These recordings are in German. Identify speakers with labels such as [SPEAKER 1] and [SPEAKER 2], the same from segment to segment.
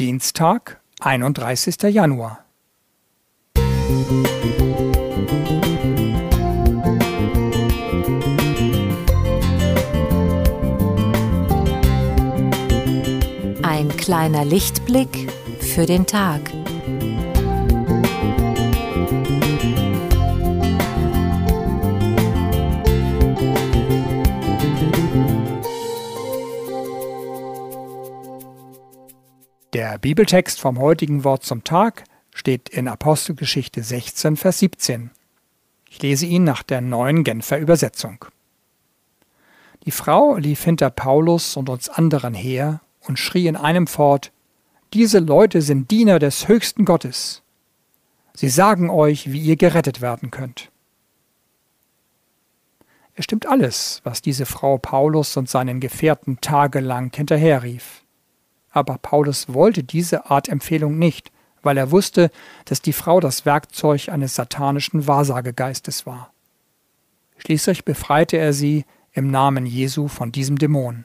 [SPEAKER 1] Dienstag, einunddreißigster Januar.
[SPEAKER 2] Ein kleiner Lichtblick für den Tag.
[SPEAKER 1] Der Bibeltext vom heutigen Wort zum Tag steht in Apostelgeschichte 16, Vers 17. Ich lese ihn nach der neuen Genfer Übersetzung. Die Frau lief hinter Paulus und uns anderen her und schrie in einem fort, diese Leute sind Diener des höchsten Gottes. Sie sagen euch, wie ihr gerettet werden könnt. Es stimmt alles, was diese Frau Paulus und seinen Gefährten tagelang hinterherrief. Aber Paulus wollte diese Art Empfehlung nicht, weil er wusste, dass die Frau das Werkzeug eines satanischen Wahrsagegeistes war. Schließlich befreite er sie im Namen Jesu von diesem Dämon.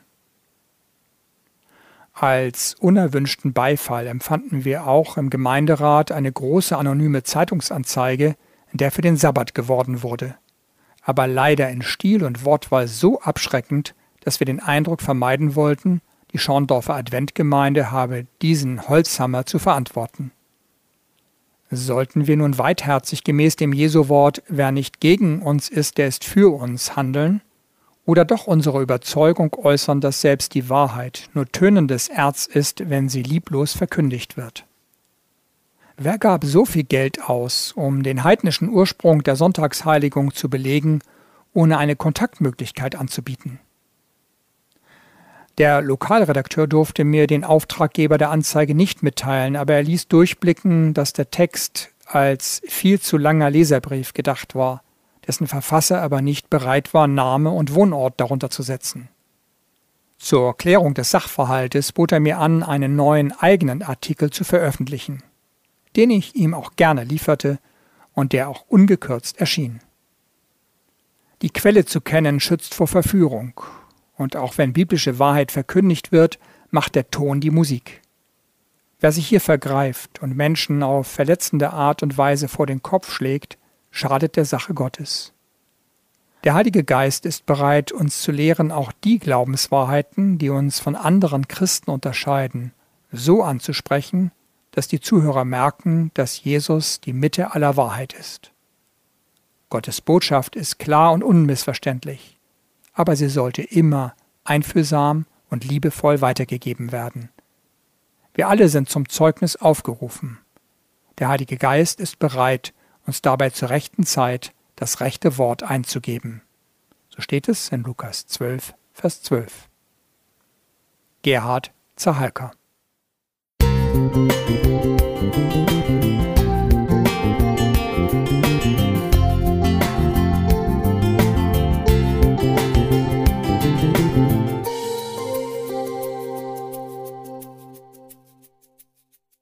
[SPEAKER 1] Als unerwünschten Beifall empfanden wir auch im Gemeinderat eine große anonyme Zeitungsanzeige, in der für den Sabbat geworden wurde, aber leider in Stil und Wortwahl so abschreckend, dass wir den Eindruck vermeiden wollten, die Schorndorfer Adventgemeinde habe diesen Holzhammer zu verantworten. Sollten wir nun weitherzig gemäß dem Jesu-Wort, wer nicht gegen uns ist, der ist für uns handeln, oder doch unsere Überzeugung äußern, dass selbst die Wahrheit nur tönendes Erz ist, wenn sie lieblos verkündigt wird? Wer gab so viel Geld aus, um den heidnischen Ursprung der Sonntagsheiligung zu belegen, ohne eine Kontaktmöglichkeit anzubieten? Der Lokalredakteur durfte mir den Auftraggeber der Anzeige nicht mitteilen, aber er ließ durchblicken, dass der Text als viel zu langer Leserbrief gedacht war, dessen Verfasser aber nicht bereit war, Name und Wohnort darunter zu setzen. Zur Klärung des Sachverhaltes bot er mir an, einen neuen eigenen Artikel zu veröffentlichen, den ich ihm auch gerne lieferte und der auch ungekürzt erschien. Die Quelle zu kennen schützt vor Verführung, und auch wenn biblische Wahrheit verkündigt wird, macht der Ton die Musik. Wer sich hier vergreift und Menschen auf verletzende Art und Weise vor den Kopf schlägt, schadet der Sache Gottes. Der Heilige Geist ist bereit, uns zu lehren, auch die Glaubenswahrheiten, die uns von anderen Christen unterscheiden, so anzusprechen, dass die Zuhörer merken, dass Jesus die Mitte aller Wahrheit ist. Gottes Botschaft ist klar und unmissverständlich aber sie sollte immer einfühlsam und liebevoll weitergegeben werden. Wir alle sind zum Zeugnis aufgerufen. Der Heilige Geist ist bereit, uns dabei zur rechten Zeit das rechte Wort einzugeben. So steht es in Lukas 12, Vers 12. Gerhard Zahalka Musik